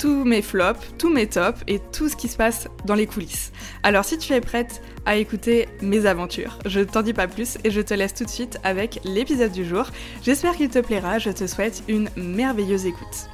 tous mes flops, tous mes tops et tout ce qui se passe dans les coulisses. Alors si tu es prête à écouter mes aventures, je ne t'en dis pas plus et je te laisse tout de suite avec l'épisode du jour. J'espère qu'il te plaira, je te souhaite une merveilleuse écoute.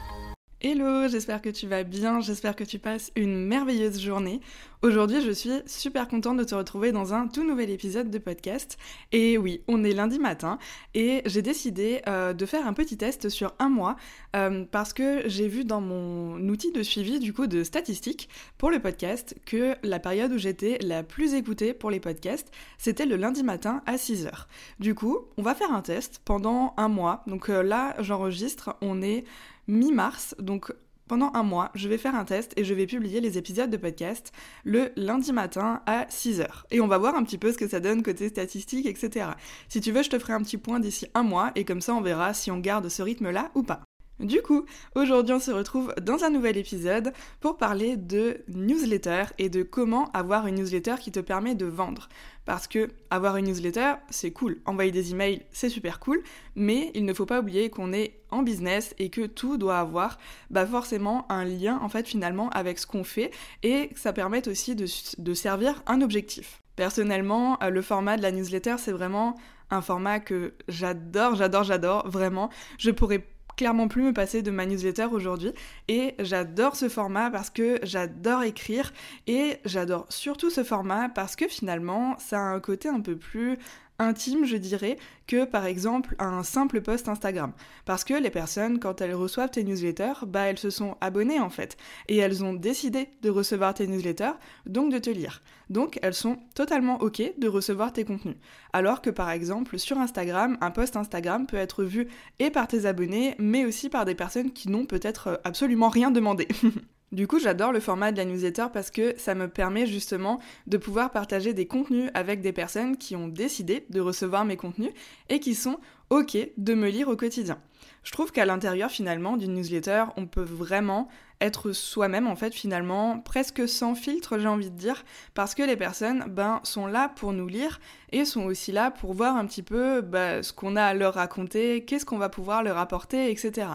Hello, j'espère que tu vas bien, j'espère que tu passes une merveilleuse journée. Aujourd'hui, je suis super contente de te retrouver dans un tout nouvel épisode de podcast. Et oui, on est lundi matin et j'ai décidé euh, de faire un petit test sur un mois euh, parce que j'ai vu dans mon outil de suivi du coup de statistiques pour le podcast que la période où j'étais la plus écoutée pour les podcasts, c'était le lundi matin à 6h. Du coup, on va faire un test pendant un mois. Donc euh, là, j'enregistre, on est mi-mars, donc pendant un mois, je vais faire un test et je vais publier les épisodes de podcast le lundi matin à 6h. Et on va voir un petit peu ce que ça donne côté statistique, etc. Si tu veux, je te ferai un petit point d'ici un mois et comme ça on verra si on garde ce rythme-là ou pas. Du coup, aujourd'hui on se retrouve dans un nouvel épisode pour parler de newsletter et de comment avoir une newsletter qui te permet de vendre. Parce que avoir une newsletter, c'est cool. Envoyer des emails, c'est super cool, mais il ne faut pas oublier qu'on est en business et que tout doit avoir bah, forcément un lien en fait finalement avec ce qu'on fait et que ça permette aussi de, de servir un objectif. Personnellement, euh, le format de la newsletter, c'est vraiment un format que j'adore, j'adore, j'adore, vraiment. Je pourrais clairement plus me passer de ma newsletter aujourd'hui. Et j'adore ce format parce que j'adore écrire. Et j'adore surtout ce format parce que finalement ça a un côté un peu plus intime, je dirais, que par exemple un simple post Instagram. Parce que les personnes, quand elles reçoivent tes newsletters, bah elles se sont abonnées en fait. Et elles ont décidé de recevoir tes newsletters, donc de te lire. Donc elles sont totalement ok de recevoir tes contenus. Alors que par exemple sur Instagram, un post Instagram peut être vu et par tes abonnés, mais aussi par des personnes qui n'ont peut-être absolument rien demandé. Du coup, j'adore le format de la newsletter parce que ça me permet justement de pouvoir partager des contenus avec des personnes qui ont décidé de recevoir mes contenus et qui sont OK de me lire au quotidien. Je trouve qu'à l'intérieur finalement d'une newsletter, on peut vraiment être soi-même en fait finalement presque sans filtre j'ai envie de dire parce que les personnes ben sont là pour nous lire et sont aussi là pour voir un petit peu ben, ce qu'on a à leur raconter, qu'est-ce qu'on va pouvoir leur apporter, etc.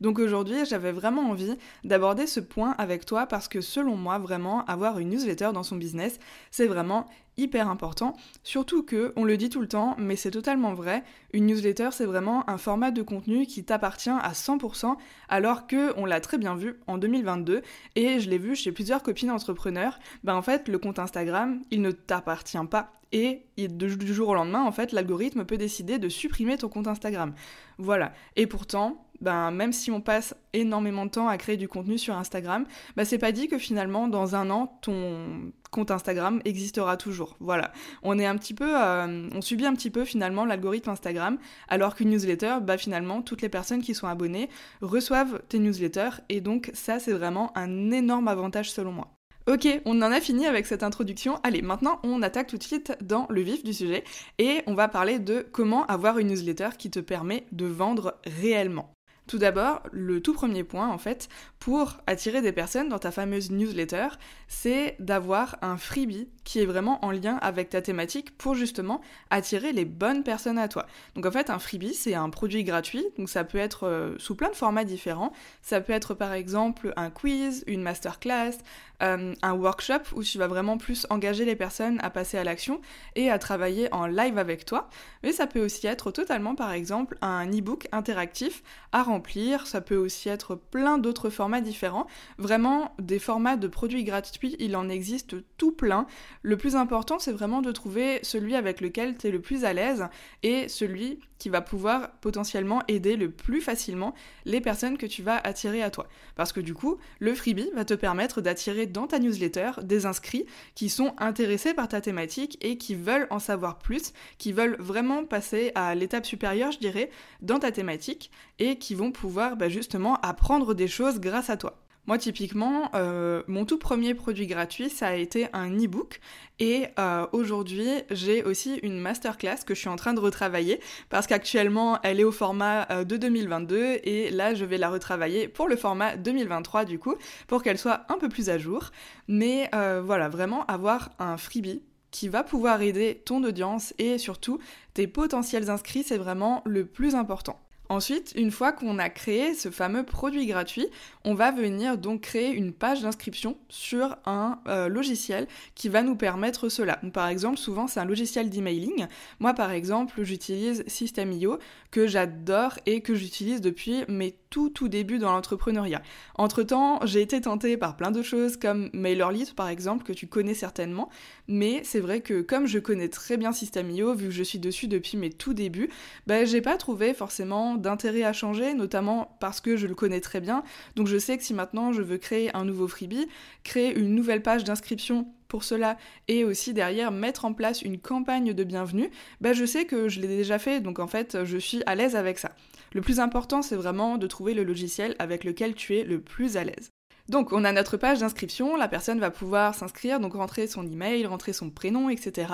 Donc aujourd'hui, j'avais vraiment envie d'aborder ce point avec toi parce que selon moi, vraiment, avoir une newsletter dans son business, c'est vraiment hyper important. Surtout que, on le dit tout le temps, mais c'est totalement vrai, une newsletter c'est vraiment un format de contenu qui t'appartient à 100% alors que on l'a très bien vu en 2022 et je l'ai vu chez plusieurs copines entrepreneurs, ben en fait le compte Instagram il ne t'appartient pas et du jour au lendemain en fait l'algorithme peut décider de supprimer ton compte Instagram. Voilà. Et pourtant, ben, même si on passe énormément de temps à créer du contenu sur Instagram, ben, c'est pas dit que finalement, dans un an, ton compte Instagram existera toujours. Voilà. On est un petit peu, euh, on subit un petit peu finalement l'algorithme Instagram, alors qu'une newsletter, bah finalement, toutes les personnes qui sont abonnées reçoivent tes newsletters, et donc ça, c'est vraiment un énorme avantage selon moi. Ok, on en a fini avec cette introduction. Allez, maintenant on attaque tout de suite dans le vif du sujet et on va parler de comment avoir une newsletter qui te permet de vendre réellement. Tout d'abord, le tout premier point, en fait, pour attirer des personnes dans ta fameuse newsletter, c'est d'avoir un freebie qui est vraiment en lien avec ta thématique pour justement attirer les bonnes personnes à toi. Donc en fait, un freebie, c'est un produit gratuit, donc ça peut être euh, sous plein de formats différents. Ça peut être par exemple un quiz, une masterclass, euh, un workshop où tu vas vraiment plus engager les personnes à passer à l'action et à travailler en live avec toi. Mais ça peut aussi être totalement par exemple un e-book interactif à remplir, ça peut aussi être plein d'autres formats différents. Vraiment, des formats de produits gratuits, il en existe tout plein. Le plus important, c'est vraiment de trouver celui avec lequel tu es le plus à l'aise et celui qui va pouvoir potentiellement aider le plus facilement les personnes que tu vas attirer à toi. Parce que du coup, le freebie va te permettre d'attirer dans ta newsletter des inscrits qui sont intéressés par ta thématique et qui veulent en savoir plus, qui veulent vraiment passer à l'étape supérieure, je dirais, dans ta thématique et qui vont pouvoir bah, justement apprendre des choses grâce à toi. Moi, typiquement, euh, mon tout premier produit gratuit, ça a été un e-book. Et euh, aujourd'hui, j'ai aussi une masterclass que je suis en train de retravailler parce qu'actuellement, elle est au format euh, de 2022 et là, je vais la retravailler pour le format 2023 du coup, pour qu'elle soit un peu plus à jour. Mais voilà, vraiment avoir un freebie qui va pouvoir aider ton audience et surtout tes potentiels inscrits, c'est vraiment le plus important. Ensuite, une fois qu'on a créé ce fameux produit gratuit, on va venir donc créer une page d'inscription sur un euh, logiciel qui va nous permettre cela. par exemple, souvent c'est un logiciel d'emailing. Moi par exemple, j'utilise System.io que j'adore et que j'utilise depuis mes tout tout débuts dans l'entrepreneuriat. Entre-temps, j'ai été tentée par plein d'autres choses comme MailerLite par exemple que tu connais certainement, mais c'est vrai que comme je connais très bien System.io vu que je suis dessus depuis mes tout débuts, ben j'ai pas trouvé forcément d'intérêt à changer, notamment parce que je le connais très bien. Donc je sais que si maintenant je veux créer un nouveau freebie, créer une nouvelle page d'inscription pour cela et aussi derrière mettre en place une campagne de bienvenue, bah je sais que je l'ai déjà fait, donc en fait je suis à l'aise avec ça. Le plus important c'est vraiment de trouver le logiciel avec lequel tu es le plus à l'aise. Donc on a notre page d'inscription, la personne va pouvoir s'inscrire, donc rentrer son email, rentrer son prénom, etc.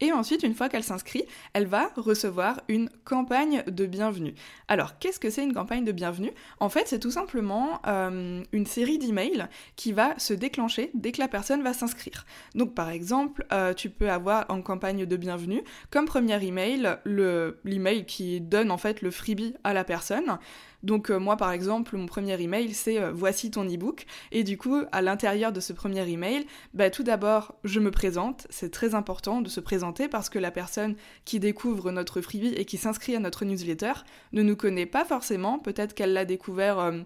Et ensuite, une fois qu'elle s'inscrit, elle va recevoir une campagne de bienvenue. Alors qu'est-ce que c'est une campagne de bienvenue? En fait, c'est tout simplement euh, une série d'emails qui va se déclencher dès que la personne va s'inscrire. Donc par exemple, euh, tu peux avoir en campagne de bienvenue comme premier email l'email qui donne en fait le freebie à la personne. Donc euh, moi par exemple, mon premier email c'est euh, voici ton ebook et du coup à l'intérieur de ce premier email, bah, tout d'abord je me présente, c'est très important de se présenter parce que la personne qui découvre notre freebie et qui s'inscrit à notre newsletter ne nous connaît pas forcément, peut-être qu'elle l'a découvert euh,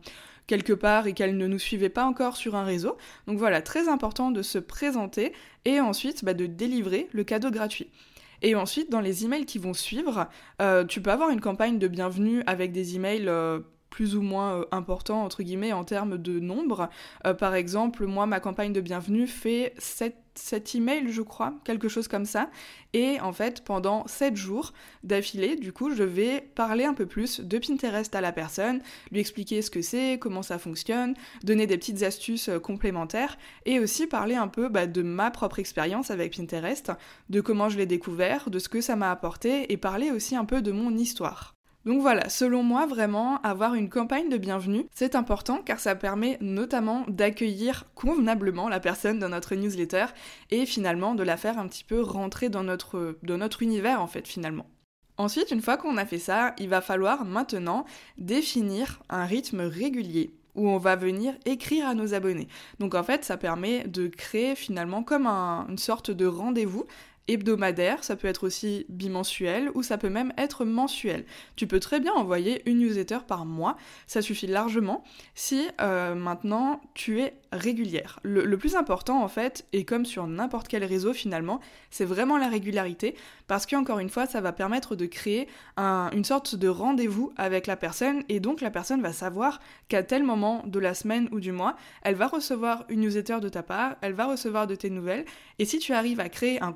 quelque part et qu'elle ne nous suivait pas encore sur un réseau. Donc voilà, très important de se présenter et ensuite bah, de délivrer le cadeau gratuit. Et ensuite, dans les emails qui vont suivre, euh, tu peux avoir une campagne de bienvenue avec des emails euh, plus ou moins euh, importants, entre guillemets, en termes de nombre. par exemple, moi, ma campagne de bienvenue fait 7 7 emails, je crois, quelque chose comme ça. Et en fait, pendant 7 jours d'affilée, du coup, je vais parler un peu plus de Pinterest à la personne, lui expliquer ce que c'est, comment ça fonctionne, donner des petites astuces euh, complémentaires et aussi parler un peu bah, de ma propre expérience avec Pinterest, de comment je l'ai découvert, de ce que ça m'a apporté et parler aussi un peu de mon histoire. Donc voilà, selon moi, vraiment, avoir une campagne de bienvenue, c'est important car ça permet notamment d'accueillir convenablement la personne dans notre newsletter et finalement de la faire un petit peu rentrer dans notre, univers en fait finalement. Ensuite, une fois qu'on a fait ça, il va falloir maintenant définir un rythme régulier où on va venir écrire à nos abonnés. Donc en fait, ça permet de créer finalement comme une sorte de rendez-vous hebdomadaire, ça peut être aussi bimensuel ou ça peut même être mensuel. Tu peux très bien envoyer une newsletter par mois, ça suffit largement si euh, maintenant tu es régulière. Le, plus important en fait, et comme sur n'importe quel réseau finalement, c'est vraiment la régularité parce qu'encore une fois, ça va permettre de créer une sorte de rendez-vous avec la personne et donc la personne va savoir qu'à tel moment de la semaine ou du mois, elle va recevoir une newsletter de ta part, elle va recevoir de tes nouvelles et si tu arrives à créer un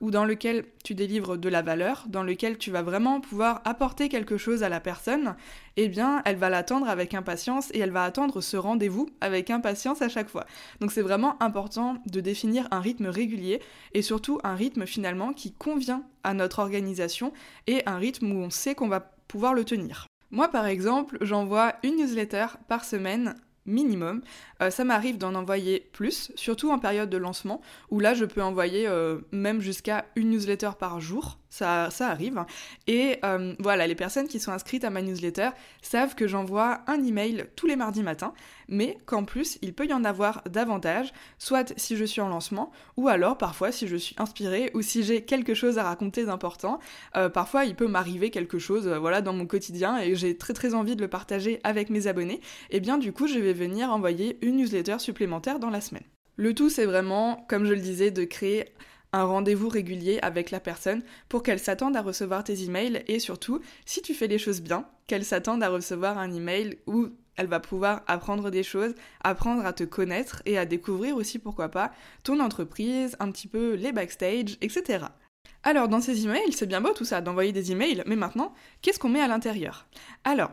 ou dans lequel tu délivres de la valeur, dans lequel tu vas vraiment pouvoir apporter quelque chose à la personne, eh bien, elle va l'attendre avec impatience et elle va attendre ce rendez-vous avec impatience à chaque fois. Donc c'est vraiment important de définir un rythme régulier et surtout un rythme finalement qui convient à notre organisation et un rythme où on sait qu'on va pouvoir le tenir. Moi, par exemple, j'envoie une newsletter par semaine minimum. Euh, ça m'arrive d'en envoyer plus, surtout en période de lancement, où là je peux envoyer euh, même jusqu'à une newsletter par jour ça, ça arrive. Et euh, voilà, les personnes qui sont inscrites à ma newsletter savent que j'envoie un email tous les mardis matins, mais qu'en plus, il peut y en avoir davantage, soit si je suis en lancement, ou alors parfois si je suis inspirée, ou si j'ai quelque chose à raconter d'important. Euh, parfois, il peut m'arriver quelque chose euh, voilà, dans mon quotidien et j'ai très très envie de le partager avec mes abonnés. Et bien du coup, je vais venir envoyer une newsletter supplémentaire dans la semaine. Le tout, c'est vraiment, comme je le disais, de créer un rendez-vous régulier avec la personne pour qu'elle s'attende à recevoir tes emails et surtout, si tu fais les choses bien, qu'elle s'attende à recevoir un email où elle va pouvoir apprendre des choses, apprendre à te connaître et à découvrir aussi, pourquoi pas, ton entreprise, un petit peu les backstage, etc. Alors, dans ces emails, c'est bien beau tout ça, d'envoyer des emails, mais maintenant, qu'est-ce qu'on met à l'intérieur? Alors,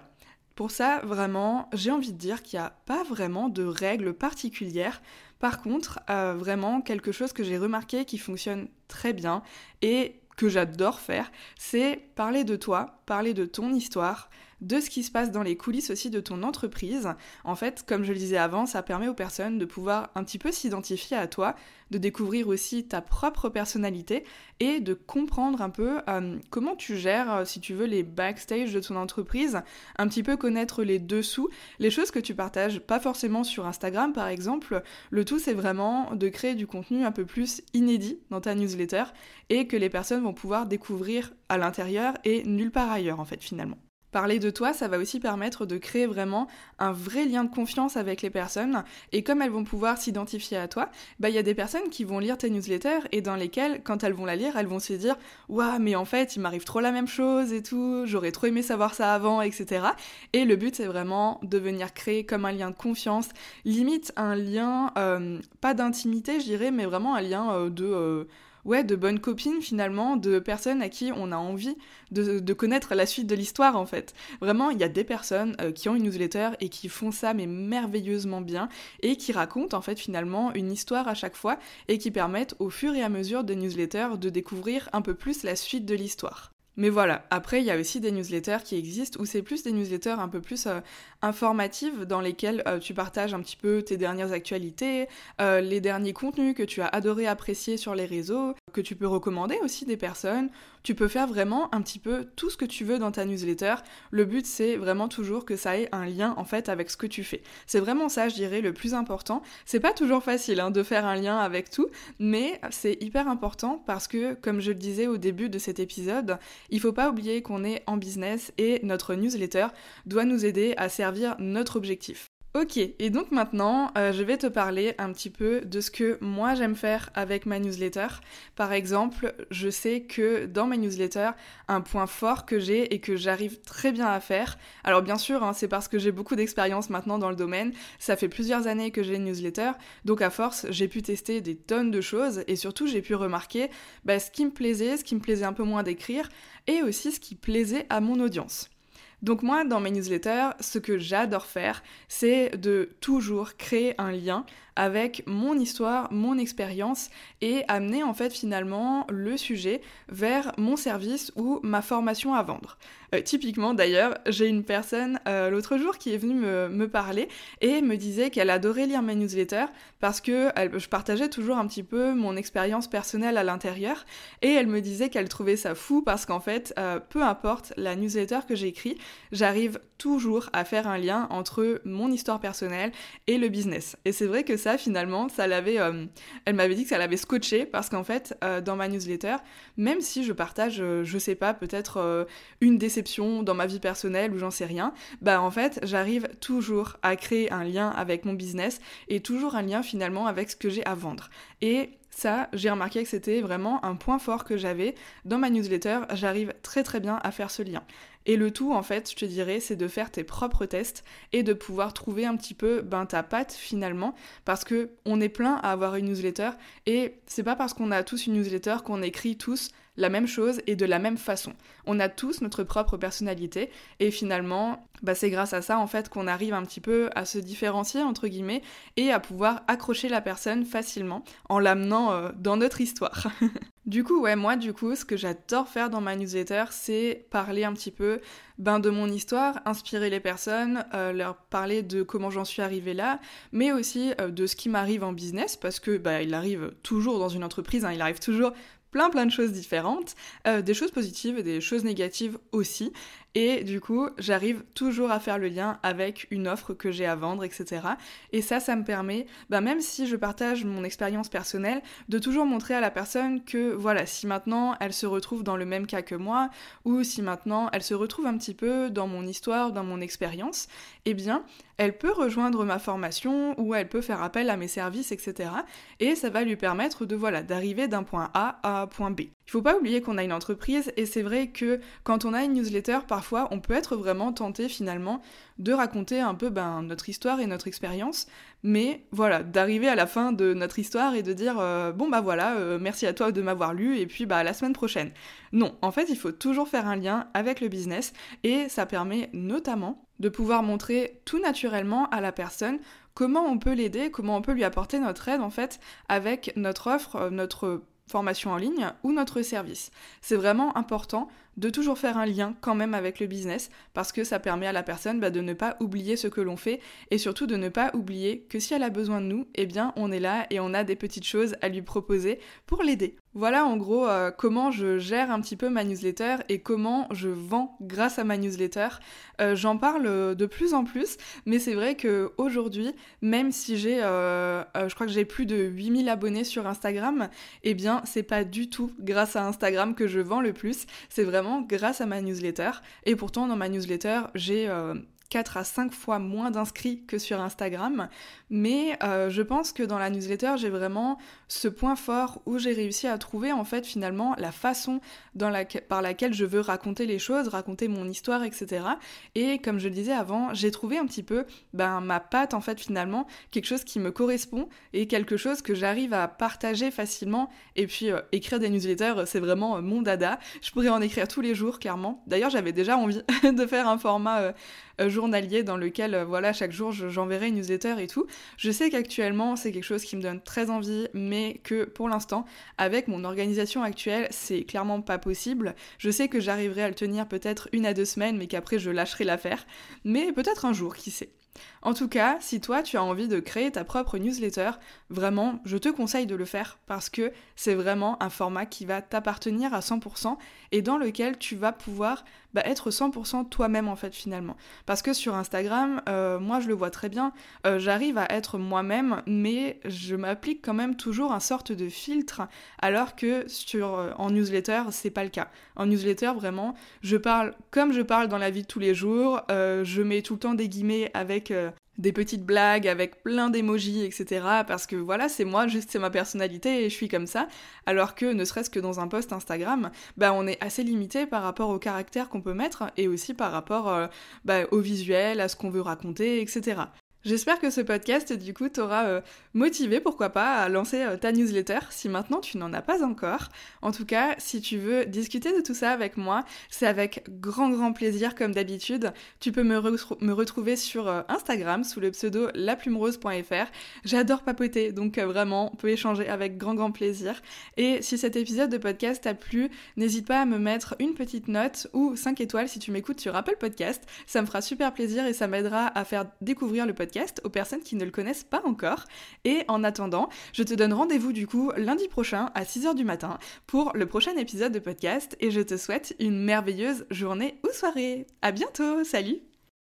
pour ça, vraiment, j'ai envie de dire qu'il n'y a pas vraiment de règles particulières. Par contre, euh, vraiment, quelque chose que j'ai remarqué qui fonctionne très bien et que j'adore faire, c'est parler de toi, parler de ton histoire, de ce qui se passe dans les coulisses aussi de ton entreprise. En fait, comme je le disais avant, ça permet aux personnes de pouvoir un petit peu s'identifier à toi, de découvrir aussi ta propre personnalité et de comprendre un peu euh, comment tu gères, euh, si tu veux, les backstage de ton entreprise, un petit peu connaître les dessous, les choses que tu partages pas forcément sur Instagram par exemple. Le tout, c'est vraiment de créer du contenu un peu plus inédit dans ta newsletter et que les personnes vont pouvoir découvrir à l'intérieur et nulle part ailleurs en fait finalement. Parler de toi, ça va aussi permettre de créer vraiment un vrai lien de confiance avec les personnes. Et comme elles vont pouvoir s'identifier à toi, bah il y a des personnes qui vont lire tes newsletters et dans lesquelles, quand elles vont la lire, elles vont se dire Waouh, mais en fait, il m'arrive trop la même chose et tout, j'aurais trop aimé savoir ça avant, etc. Et le but, c'est vraiment de venir créer comme un lien de confiance, limite un lien, euh, pas d'intimité, je dirais, mais vraiment un lien euh, de. Euh, ouais, de bonnes copines finalement, de personnes à qui on a envie de, connaître la suite de l'histoire en fait. Vraiment, il y a des personnes euh, qui ont une newsletter et qui font ça mais merveilleusement bien et qui racontent en fait finalement une histoire à chaque fois et qui permettent au fur et à mesure des newsletters de découvrir un peu plus la suite de l'histoire. Mais voilà, après il y a aussi des newsletters qui existent où c'est plus des newsletters un peu plus euh, informatives dans lesquelles euh, tu partages un petit peu tes dernières actualités, euh, les derniers contenus que tu as adoré apprécier sur les réseaux, que tu peux recommander aussi des personnes. Tu peux faire vraiment un petit peu tout ce que tu veux dans ta newsletter. Le but c'est vraiment toujours que ça ait un lien en fait avec ce que tu fais. C'est vraiment ça, je dirais, le plus important. C'est pas toujours facile hein, de faire un lien avec tout, mais c'est hyper important parce que, comme je le disais au début de cet épisode, il faut pas oublier qu'on est en business et notre newsletter doit nous aider à servir notre objectif. Ok, et donc maintenant, euh, je vais te parler un petit peu de ce que moi j'aime faire avec ma newsletter. Par exemple, je sais que dans ma newsletter, un point fort que j'ai et que j'arrive très bien à faire, alors bien sûr, hein, c'est parce que j'ai beaucoup d'expérience maintenant dans le domaine, ça fait plusieurs années que j'ai une newsletter, donc à force, j'ai pu tester des tonnes de choses et surtout j'ai pu remarquer bah, ce qui me plaisait, ce qui me plaisait un peu moins d'écrire et aussi ce qui plaisait à mon audience. Donc moi, dans mes newsletters, ce que j'adore faire, c'est de toujours créer un lien avec mon histoire, mon expérience et amener en fait finalement le sujet vers mon service ou ma formation à vendre. Euh, typiquement d'ailleurs, j'ai une personne euh, l'autre jour qui est venue me, parler et me disait qu'elle adorait lire mes newsletters parce que je partageais toujours un petit peu mon expérience personnelle à l'intérieur et elle me disait qu'elle trouvait ça fou parce qu'en fait, euh, peu importe la newsletter que j'écris, j'arrive toujours à faire un lien entre mon histoire personnelle et le business. Et c'est vrai que finalement, ça l'avait, euh, elle m'avait dit que ça l'avait scotché parce qu'en fait, euh, dans ma newsletter, même si je partage, euh, je sais pas, peut-être une déception dans ma vie personnelle ou j'en sais rien, bah en fait, j'arrive toujours à créer un lien avec mon business et toujours un lien finalement avec ce que j'ai à vendre. Et ça, j'ai remarqué que c'était vraiment un point fort que j'avais dans ma newsletter. J'arrive très très bien à faire ce lien. Et le tout, en fait, je te dirais, c'est de faire tes propres tests et de pouvoir trouver un petit peu ben, ta patte finalement, parce que on est plein à avoir une newsletter et c'est pas parce qu'on a tous une newsletter qu'on écrit tous la même chose et de la même façon. On a tous notre propre personnalité et finalement, bah, c'est grâce à ça en fait qu'on arrive un petit peu à se différencier entre guillemets et à pouvoir accrocher la personne facilement en l'amenant euh, dans notre histoire. du coup, ouais, moi du coup, ce que j'adore faire dans ma newsletter, c'est parler un petit peu ben, de mon histoire, inspirer les personnes, euh, leur parler de comment j'en suis arrivée là, mais aussi euh, de ce qui m'arrive en business parce que bah, il arrive toujours dans une entreprise, hein, il arrive toujours plein plein de choses différentes, euh, des choses positives et des choses négatives aussi. Et du coup, j'arrive toujours à faire le lien avec une offre que j'ai à vendre, etc. Et ça, ça me permet, bah, même si je partage mon expérience personnelle, de toujours montrer à la personne que voilà, si maintenant elle se retrouve dans le même cas que moi, ou si maintenant elle se retrouve un petit peu dans mon histoire, dans mon expérience, eh bien, elle peut rejoindre ma formation ou elle peut faire appel à mes services, etc. Et ça va lui permettre de voilà d'arriver d'un point A à un point B. Il faut pas oublier qu'on a une entreprise et c'est vrai que quand on a une newsletter, parfois on peut être vraiment tenté finalement de raconter un peu ben, notre histoire et notre expérience, mais voilà, d'arriver à la fin de notre histoire et de dire euh, bon bah voilà, euh, merci à toi de m'avoir lu et puis bah la semaine prochaine. Non, en fait il faut toujours faire un lien avec le business et ça permet notamment de pouvoir montrer tout naturellement à la personne comment on peut l'aider, comment on peut lui apporter notre aide en fait avec notre offre, euh, notre formation en ligne ou notre service. C'est vraiment important de toujours faire un lien quand même avec le business parce que ça permet à la personne bah, de ne pas oublier ce que l'on fait et surtout de ne pas oublier que si elle a besoin de nous, eh bien on est là et on a des petites choses à lui proposer pour l'aider. Voilà en gros euh, comment je gère un petit peu ma newsletter et comment je vends grâce à ma newsletter. Euh, j'en parle de plus en plus, mais c'est vrai que aujourd'hui, même si j'ai, euh, je crois que j'ai plus de 8000 abonnés sur Instagram, eh bien c'est pas du tout grâce à Instagram que je vends le plus. C'est vraiment grâce à ma newsletter. Et pourtant, dans ma newsletter, j'ai 4 à 5 fois moins d'inscrits que sur Instagram. Mais euh, je pense que dans la newsletter, j'ai vraiment ce point fort où j'ai réussi à trouver en fait finalement la façon dans la, par laquelle je veux raconter les choses, raconter mon histoire, etc. Et comme je le disais avant, j'ai trouvé un petit peu ben, ma patte en fait finalement, quelque chose qui me correspond et quelque chose que j'arrive à partager facilement. Et puis euh, écrire des newsletters, c'est vraiment euh, mon dada. Je pourrais en écrire tous les jours, clairement. D'ailleurs, j'avais déjà envie de faire un format journalier dans lequel, voilà, chaque jour, j'enverrai une newsletter et tout. Je sais qu'actuellement, c'est quelque chose qui me donne très envie, mais que pour l'instant, avec mon organisation actuelle, c'est clairement pas possible. Je sais que j'arriverai à le tenir peut-être une à deux semaines, mais qu'après je lâcherai l'affaire. Mais peut-être un jour, qui sait. En tout cas, si toi tu as envie de créer ta propre newsletter, vraiment, je te conseille de le faire parce que c'est vraiment un format qui va t'appartenir à 100% et dans lequel tu vas pouvoir bah, être 100% toi-même en fait finalement. Parce que sur Instagram, euh, moi je le vois très bien, euh, j'arrive à être moi-même, mais je m'applique quand même toujours un sorte de filtre, alors que sur euh, en newsletter c'est pas le cas. En newsletter vraiment, je parle comme je parle dans la vie de tous les jours, je mets tout le temps des guillemets avec des petites blagues avec plein d'émojis, etc. Parce que voilà, c'est moi, juste c'est ma personnalité et je suis comme ça. Alors que ne serait-ce que dans un post Instagram, bah on est assez limité par rapport au caractère qu'on peut mettre et aussi par rapport euh, bah, au visuel, à ce qu'on veut raconter, etc. J'espère que ce podcast, du coup, t'aura euh, motivé, pourquoi pas, à lancer euh, ta newsletter si maintenant tu n'en as pas encore. En tout cas, si tu veux discuter de tout ça avec moi, c'est avec grand, grand plaisir, comme d'habitude. Tu peux me, retrouver sur euh, Instagram sous le pseudo laplumerose.fr. J'adore papoter, donc vraiment, on peut échanger avec grand, grand plaisir. Et si cet épisode de podcast t'a plu, n'hésite pas à me mettre une petite note ou 5 étoiles si tu m'écoutes sur Apple Podcast. Ça me fera super plaisir et ça m'aidera à faire découvrir le aux personnes qui ne le connaissent pas encore. Et en attendant, je te donne rendez-vous du coup lundi prochain à 6h du matin pour le prochain épisode de podcast et je te souhaite une merveilleuse journée ou soirée. À bientôt, salut